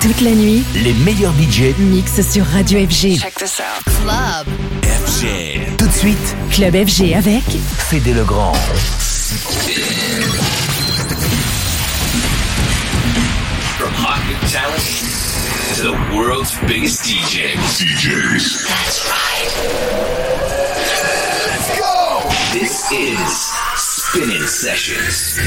Toute la nuit, les meilleurs budgets mixent sur Radio FG. Check this out. Club. FG. Tout de suite, Club FG avec Fédé Legrand. From hot new talent to the world's biggest DJs. DJs. That's right. Let's go! This is Spinning Sessions.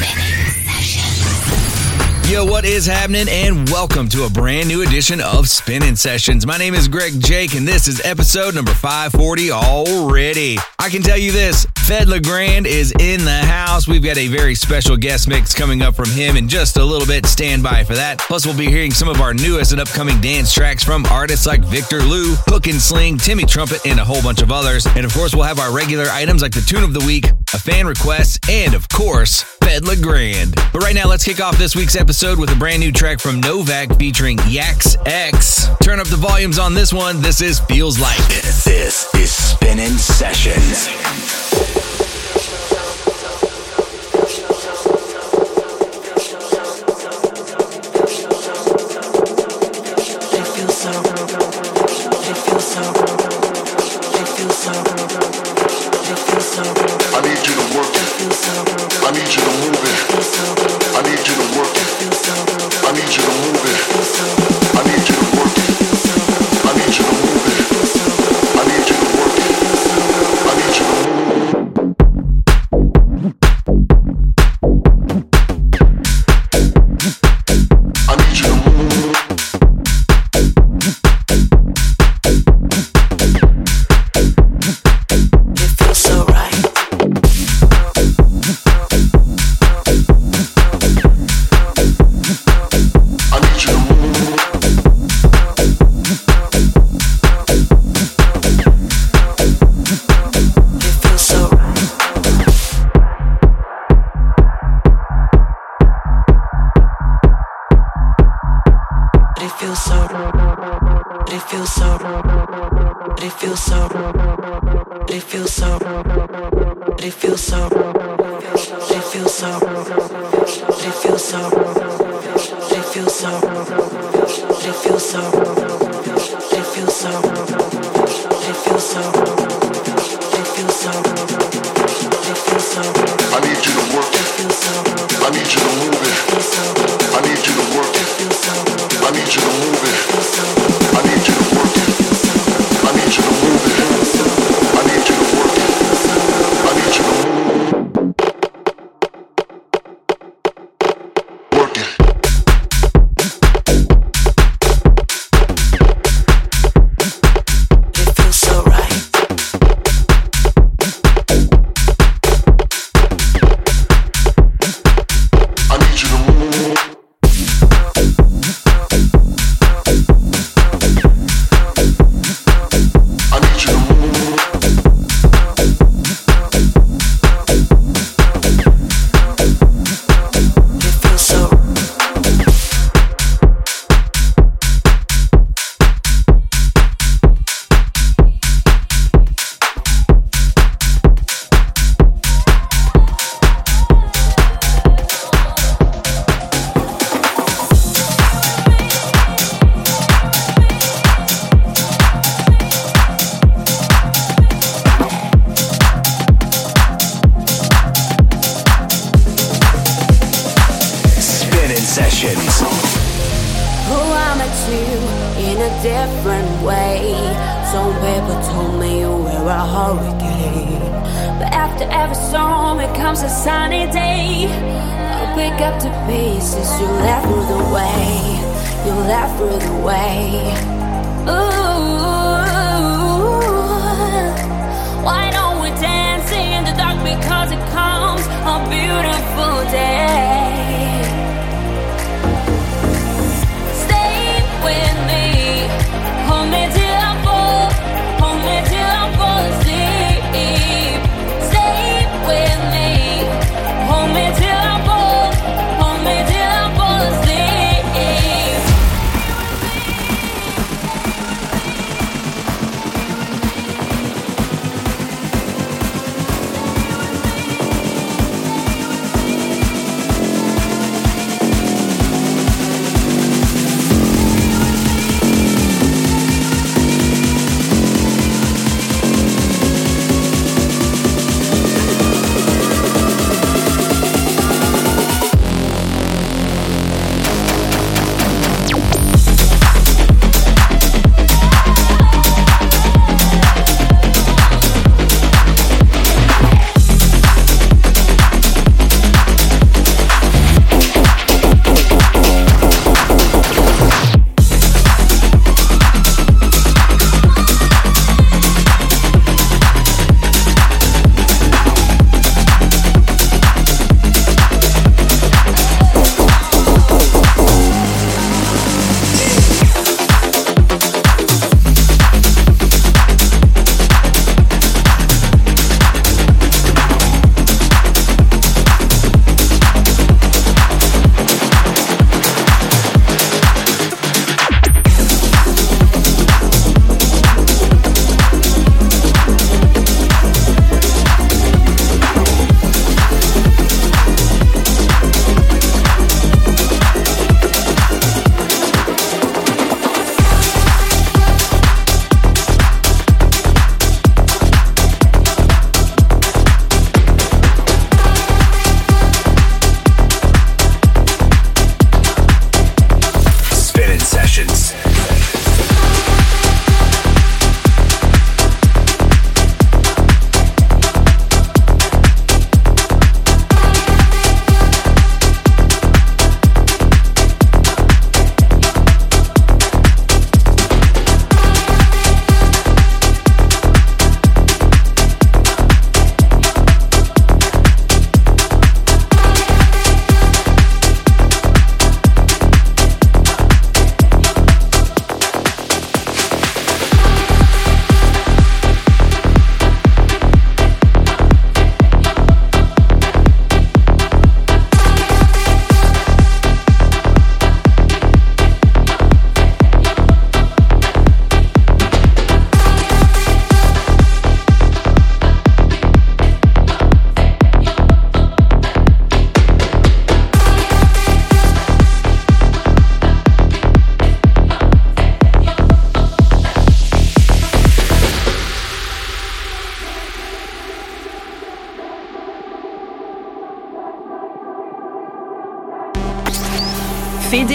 Yo, what is happening? And welcome to a brand new edition of Spinning Sessions. My name is Greg Jake, and this is episode number 540 already. I can tell you this Fedde Le Grand is in the house. We've got a very special guest mix coming up from him in just a little bit. Stand by for that. Plus, we'll be hearing some of our newest and upcoming dance tracks from artists like Victor Lou, Hook and Sling, Timmy Trumpet, and a whole bunch of others. And of course, we'll have our regular items like the tune of the week, a fan request, and of course, Fedde Le Grand. But right now, let's kick off this week's episode with a brand new track from Novak featuring Yax X. Turn up the volumes on this one. This is Feels Like. This is Spinning Sessions. regional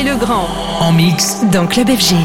Legrand. En mix dans Club FG.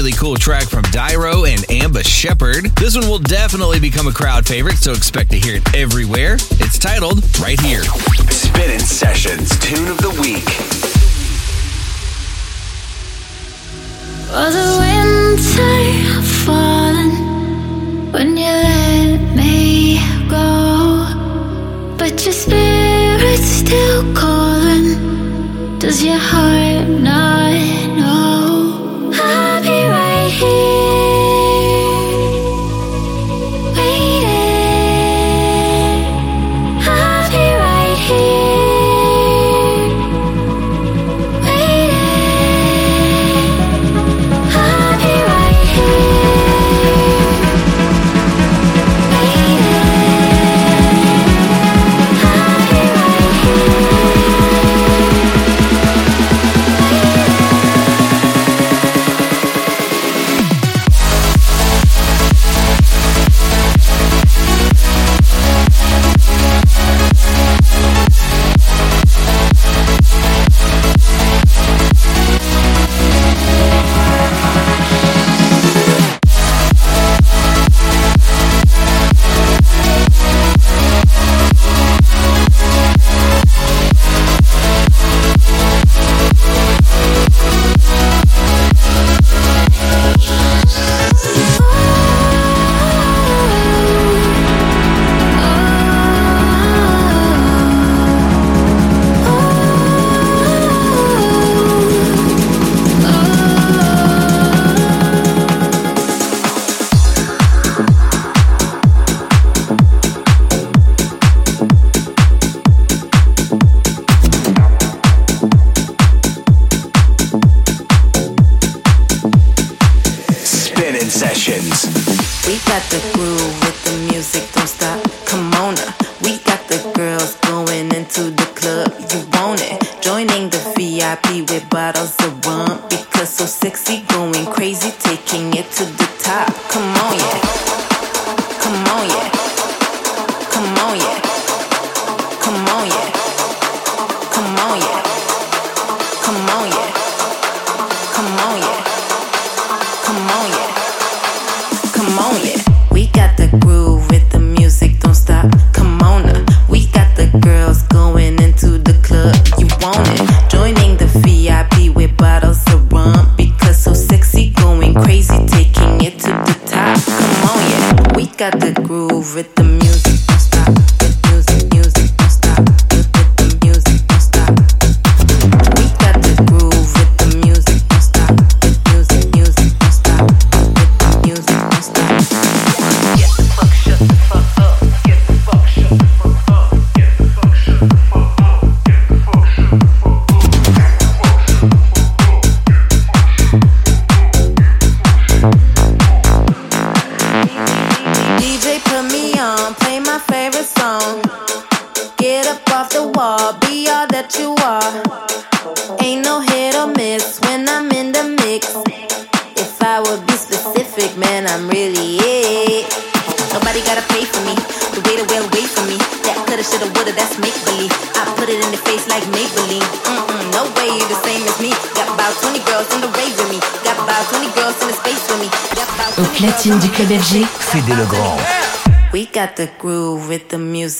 really cool track from Dyro and Amba Shepherd. This one will definitely become a crowd favorite, so expect to hear it everywhere. It's titled Right Here. Spinning Sessions Tune of the Week. Was the winter falling when you let me go? But your spirit's still calling. Does your heart not?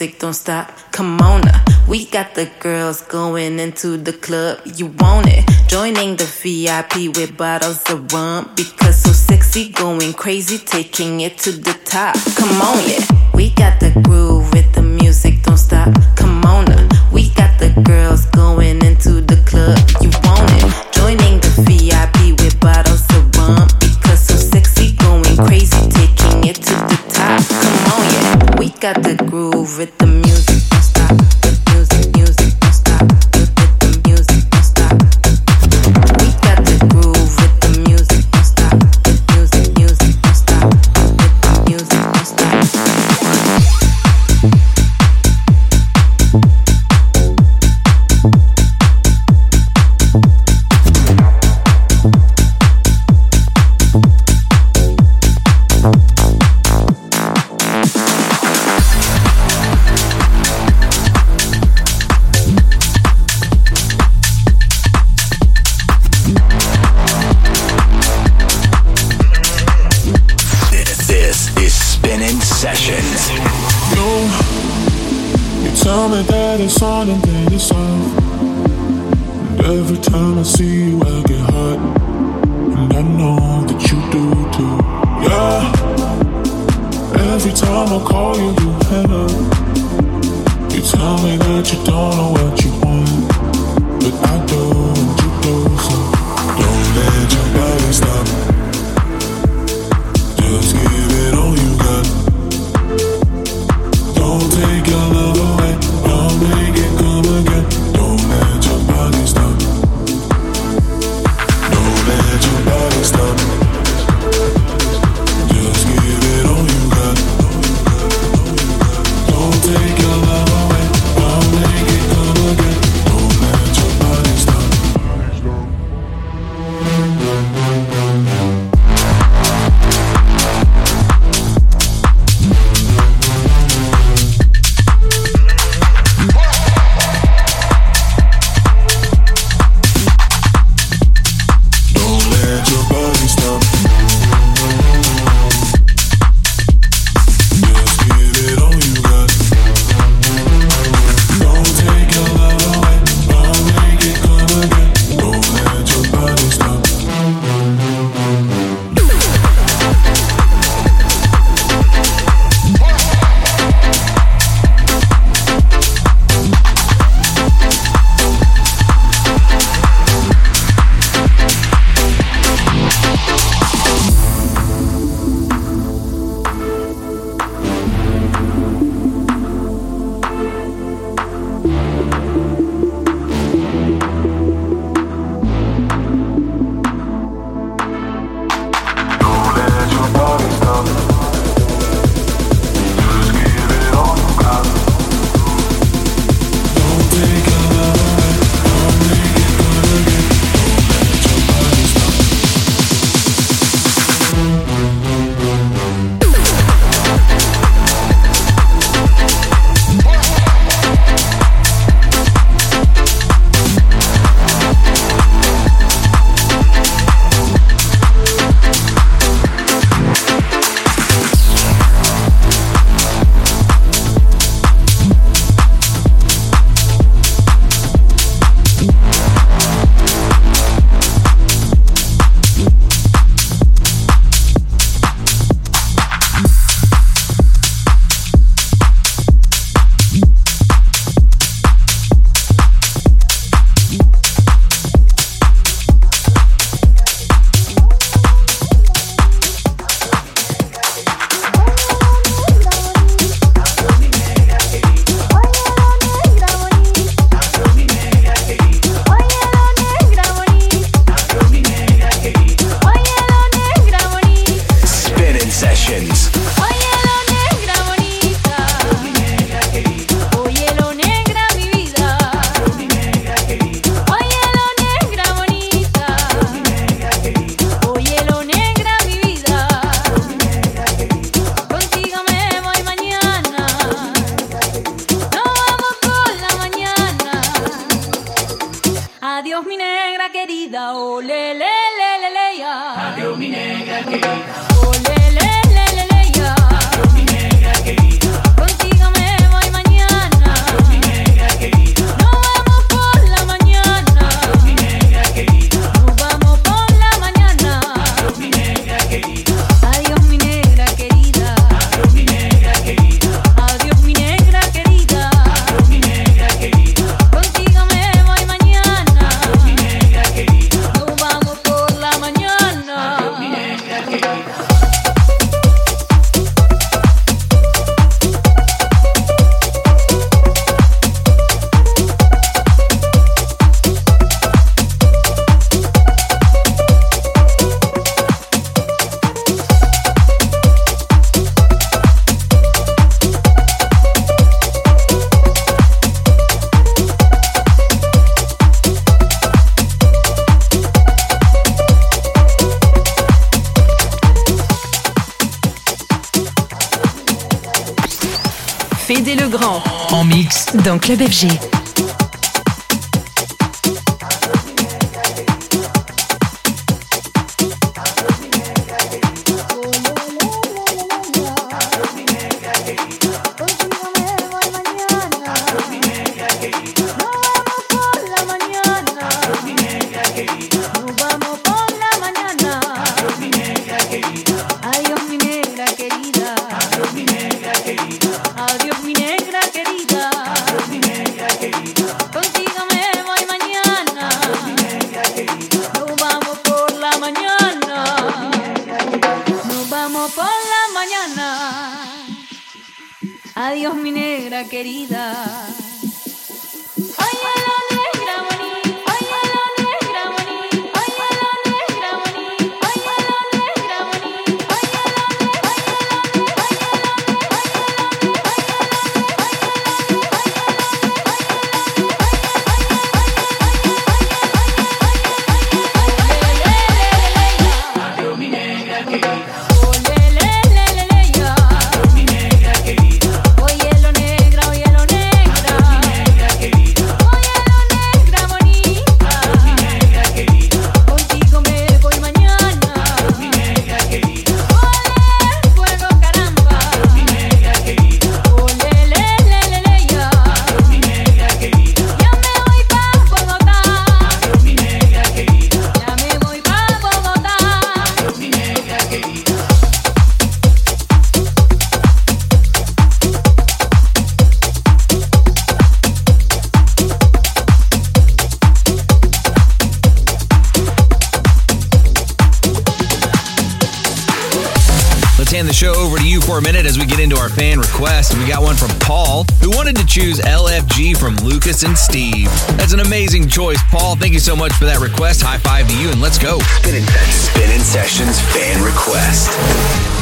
music don't stop. Come on, up. we got the girls going into the club. You want it? Joining the VIP with bottles of rum because so sexy, going crazy, taking it to the top. Come on, yeah, we got the groove. on and then it's on. And every time I see you. Adiós mi negra querida, oh, le, le, le, le, ya. Adiós mi negra querida. Club FG. A choose LFG from Lucas and Steve. That's an amazing choice, Paul. Thank you so much for that request. High five to you, and let's go. Spinning, Spinning Sessions fan request.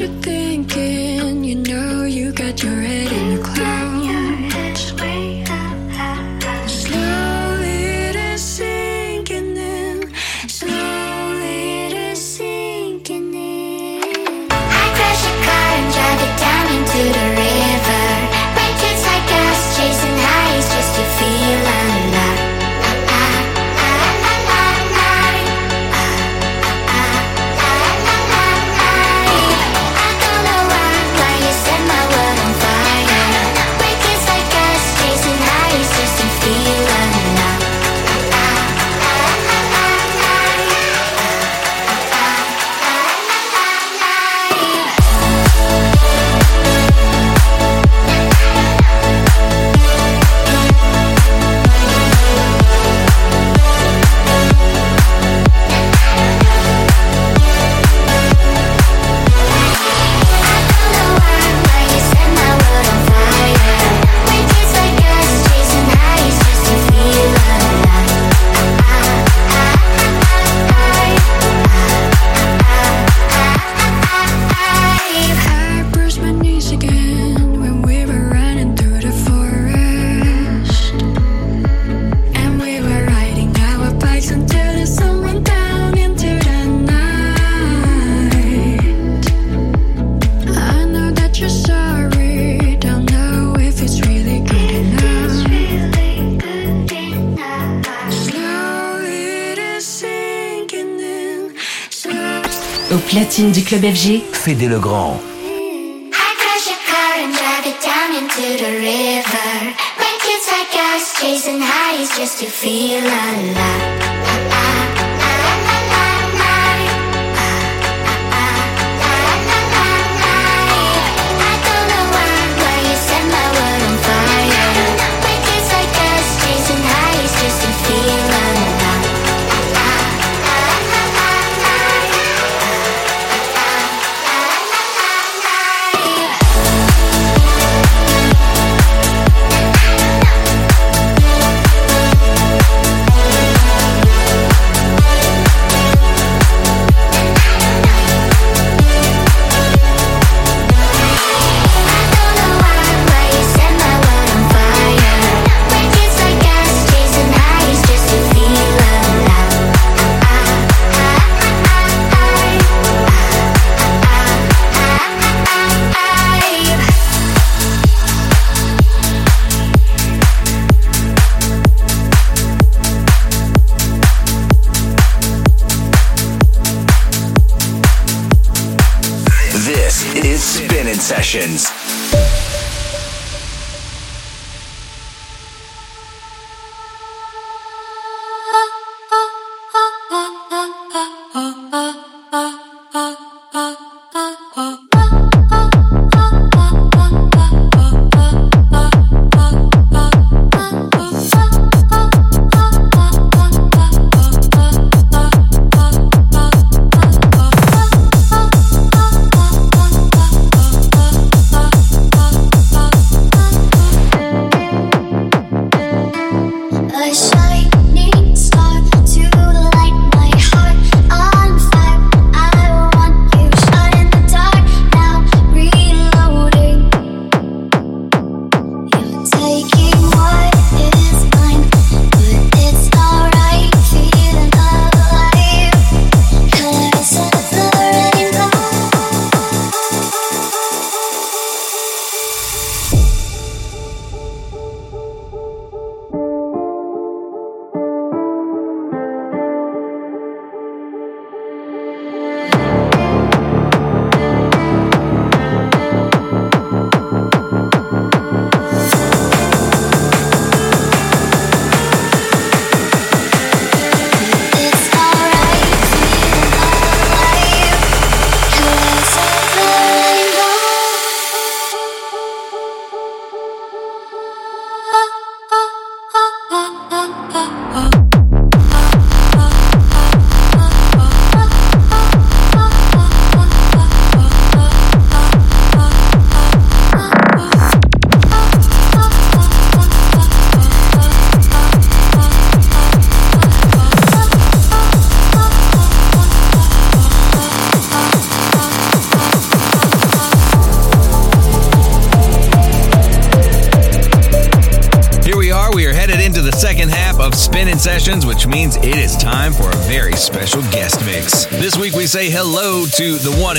you think Club FG. Fédé le Grand. I crash your car and drive it down into the river. My kids like us, chasing highs just to feel alive.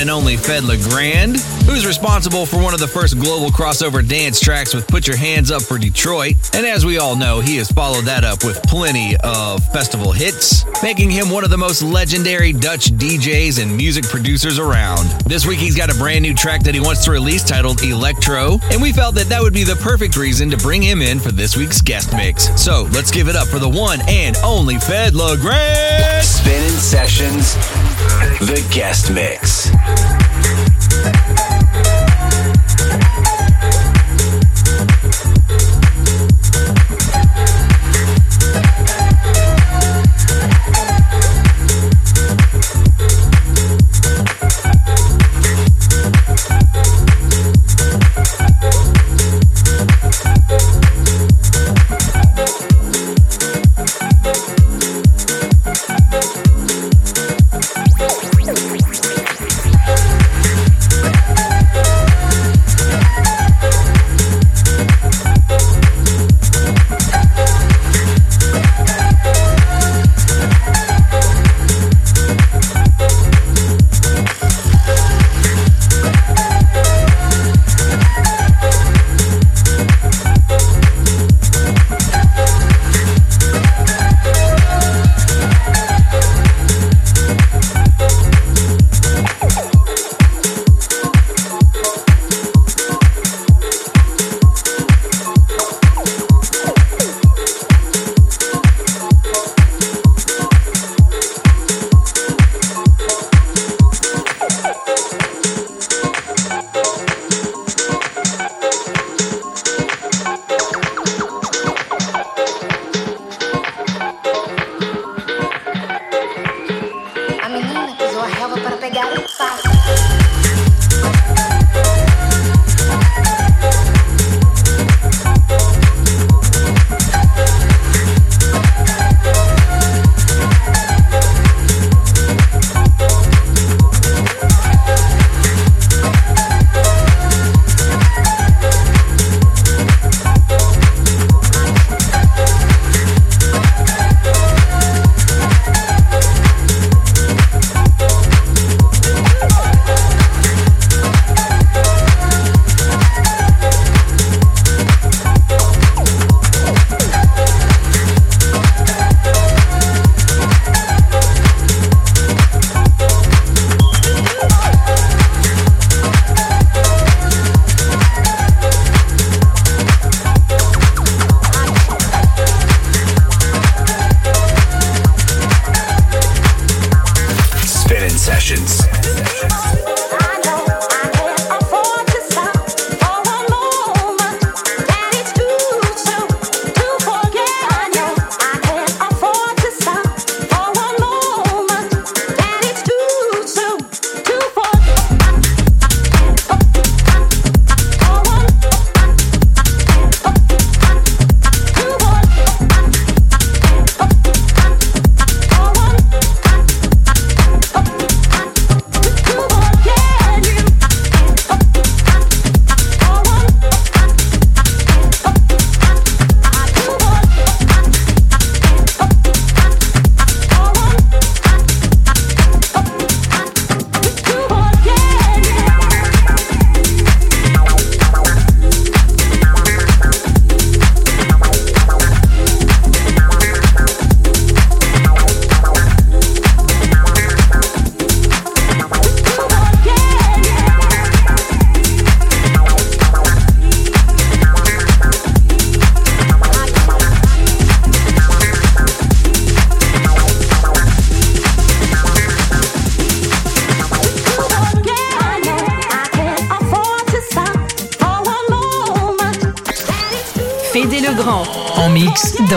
And only Fedde Le Grand, who's responsible for one of the first global crossover dance tracks with Put Your Hands Up for Detroit. And as we all know, he has followed that up with plenty of festival hits, making him one of the most legendary Dutch DJs and music producers around. This week he's got a brand new track that he wants to release titled Electro, and we felt that that would be the perfect reason to bring him in for this week's guest mix. So let's give it up for the one and only Fedde Le Grand. Spinning Sessions, the guest mix.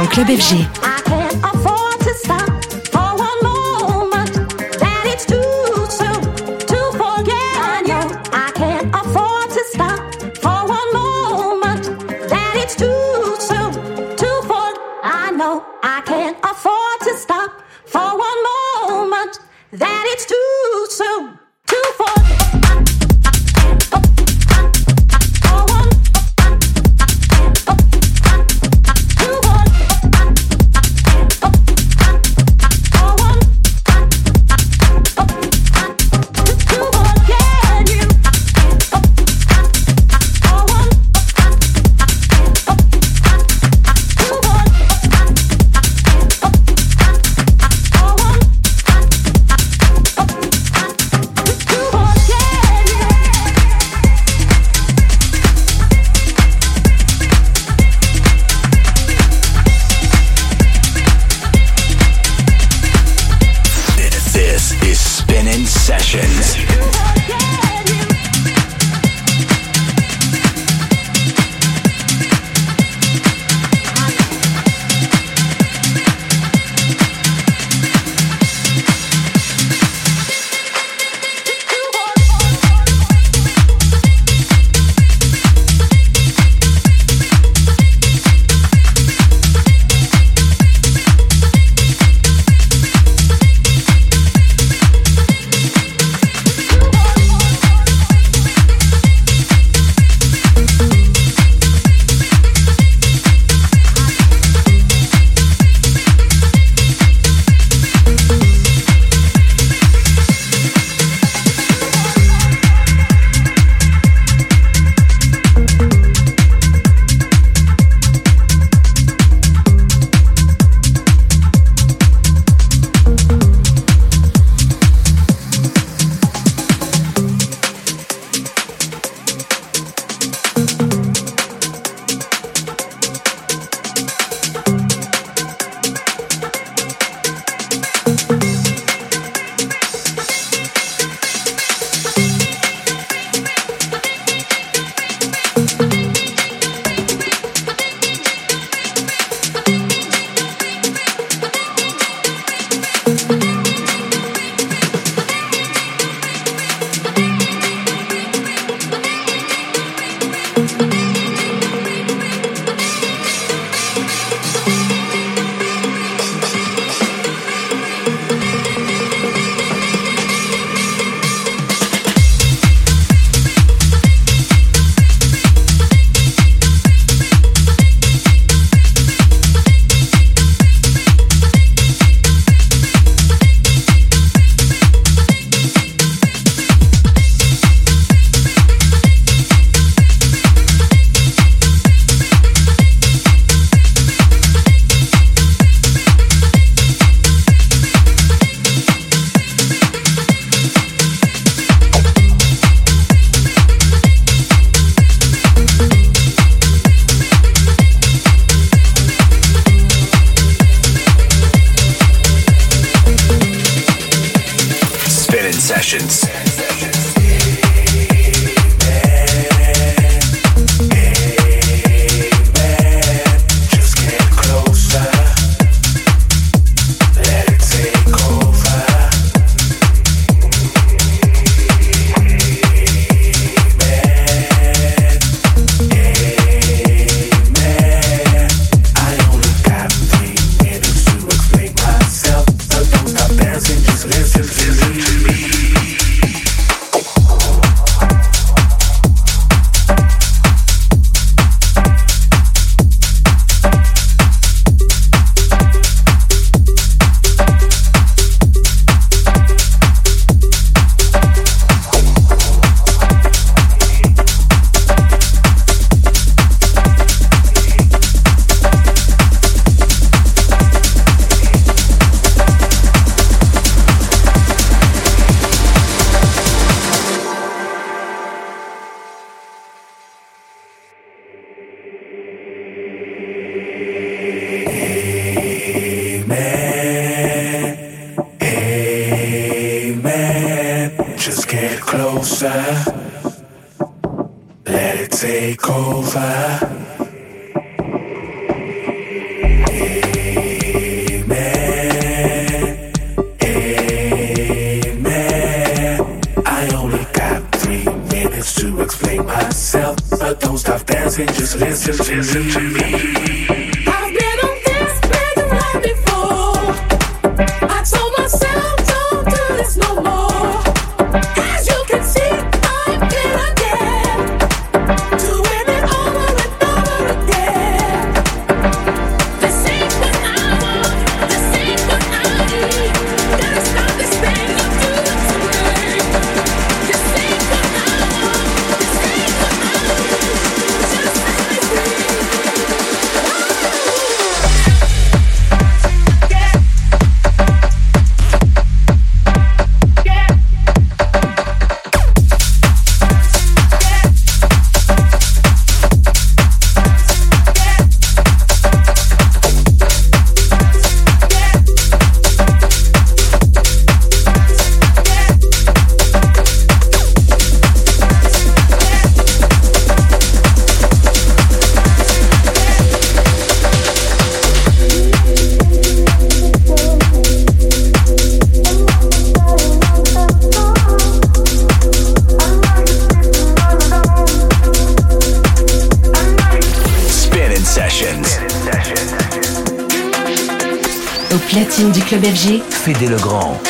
Club FG. Listen to me. Berger, Fédé Legrand.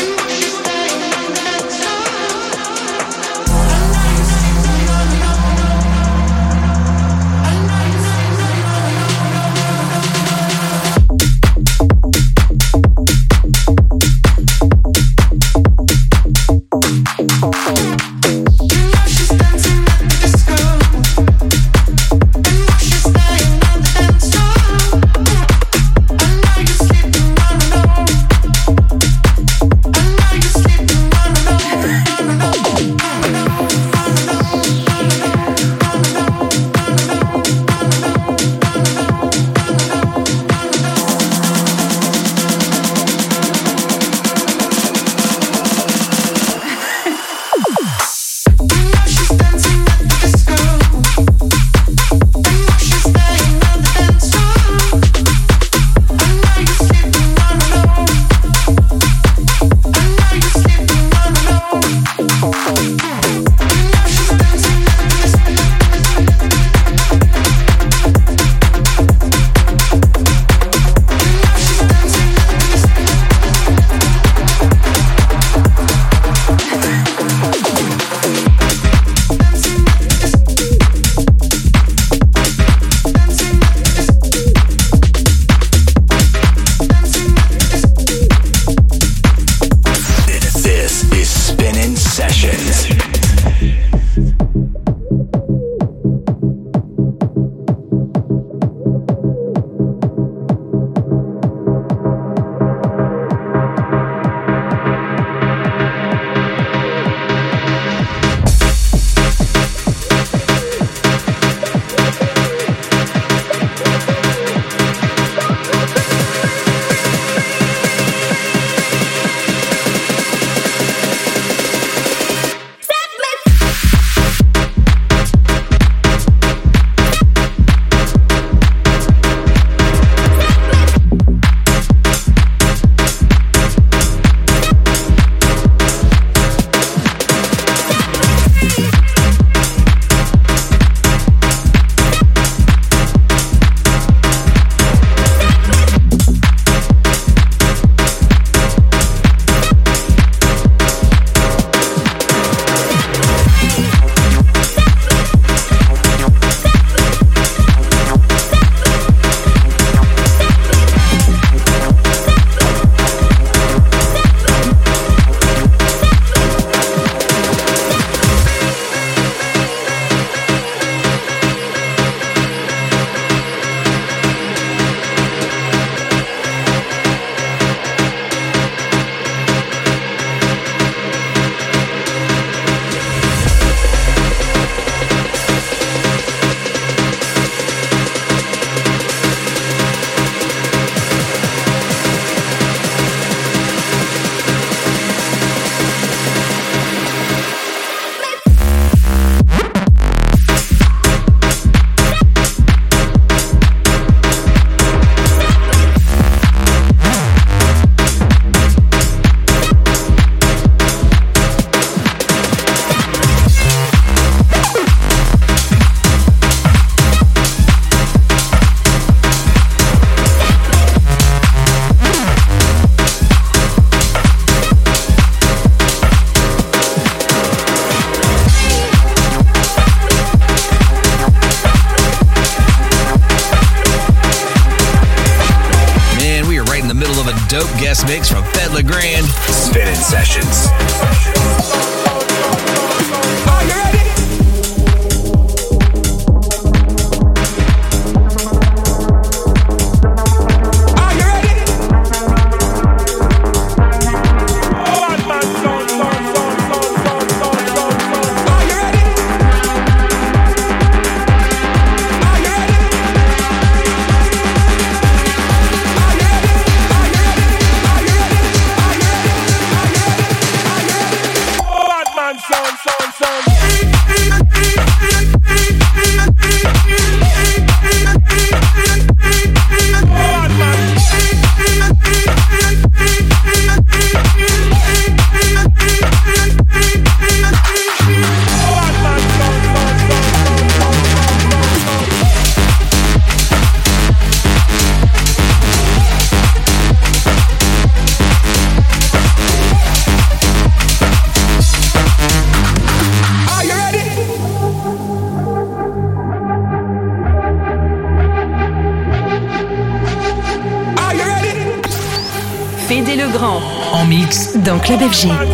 Club FG.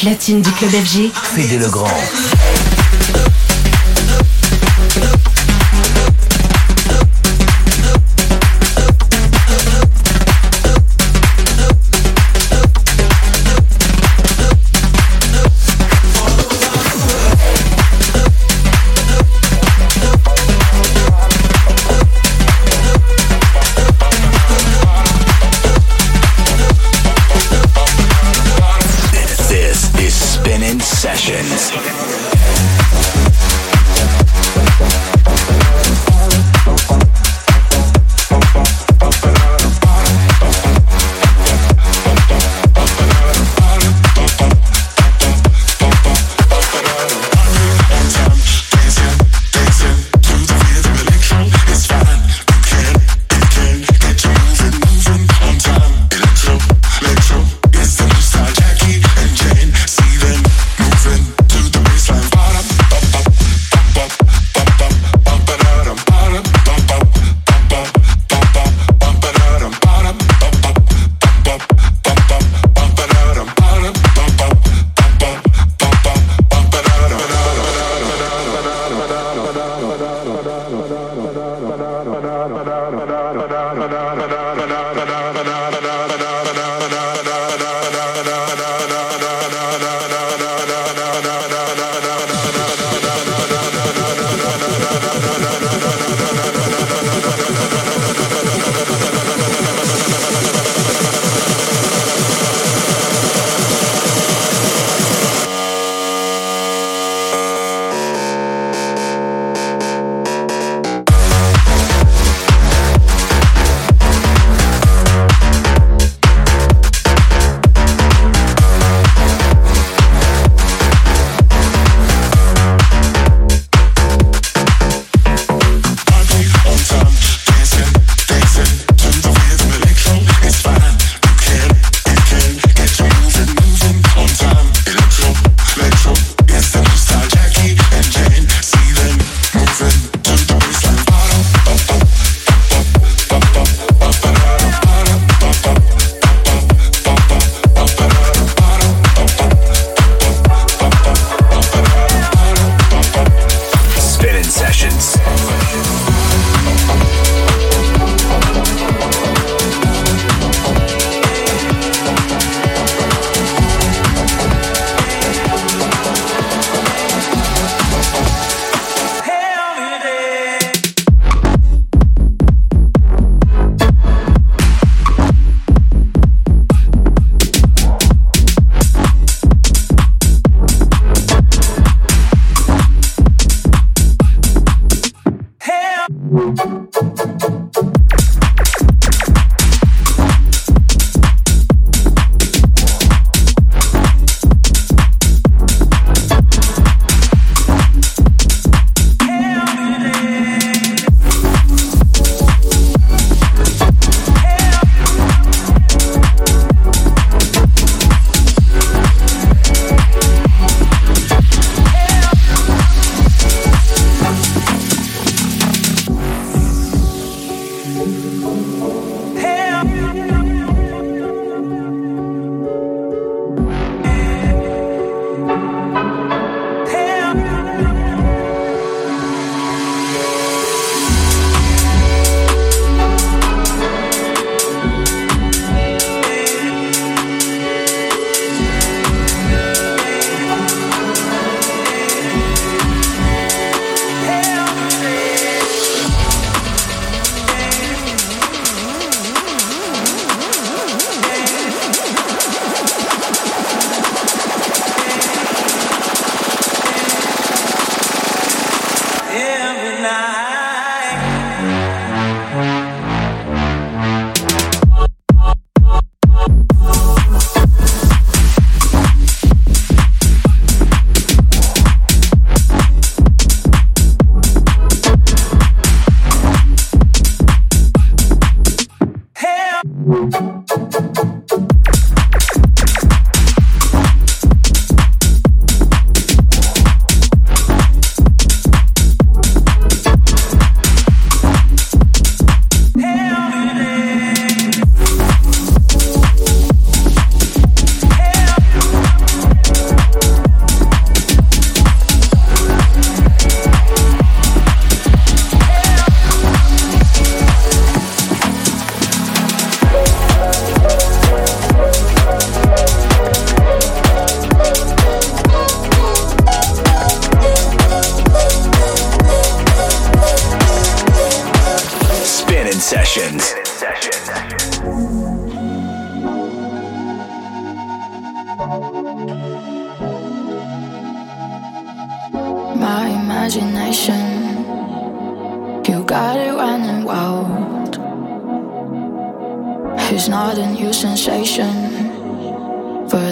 Platine du club FG, Fédé Legrand.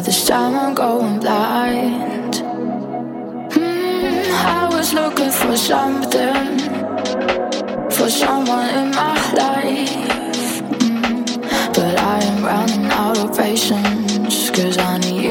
This time I'm going blind. Hmm, I was looking for something, for someone in my life. Hmm, but I am running out of patience, cause I need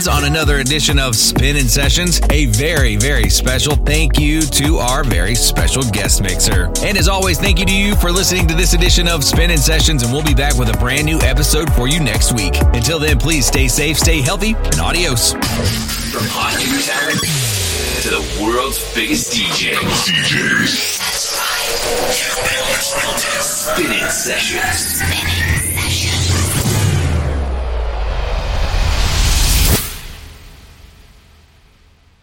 sounds on another edition of Spinning Sessions. A very, very special thank you to our very special guest mixer. And as always, thank you to you for listening to this edition of Spinning Sessions, and we'll be back with a brand new episode for you next week. Until then, please stay safe, stay healthy, and adios. From hot new talent to the world's biggest DJs. DJs. Spinning Sessions.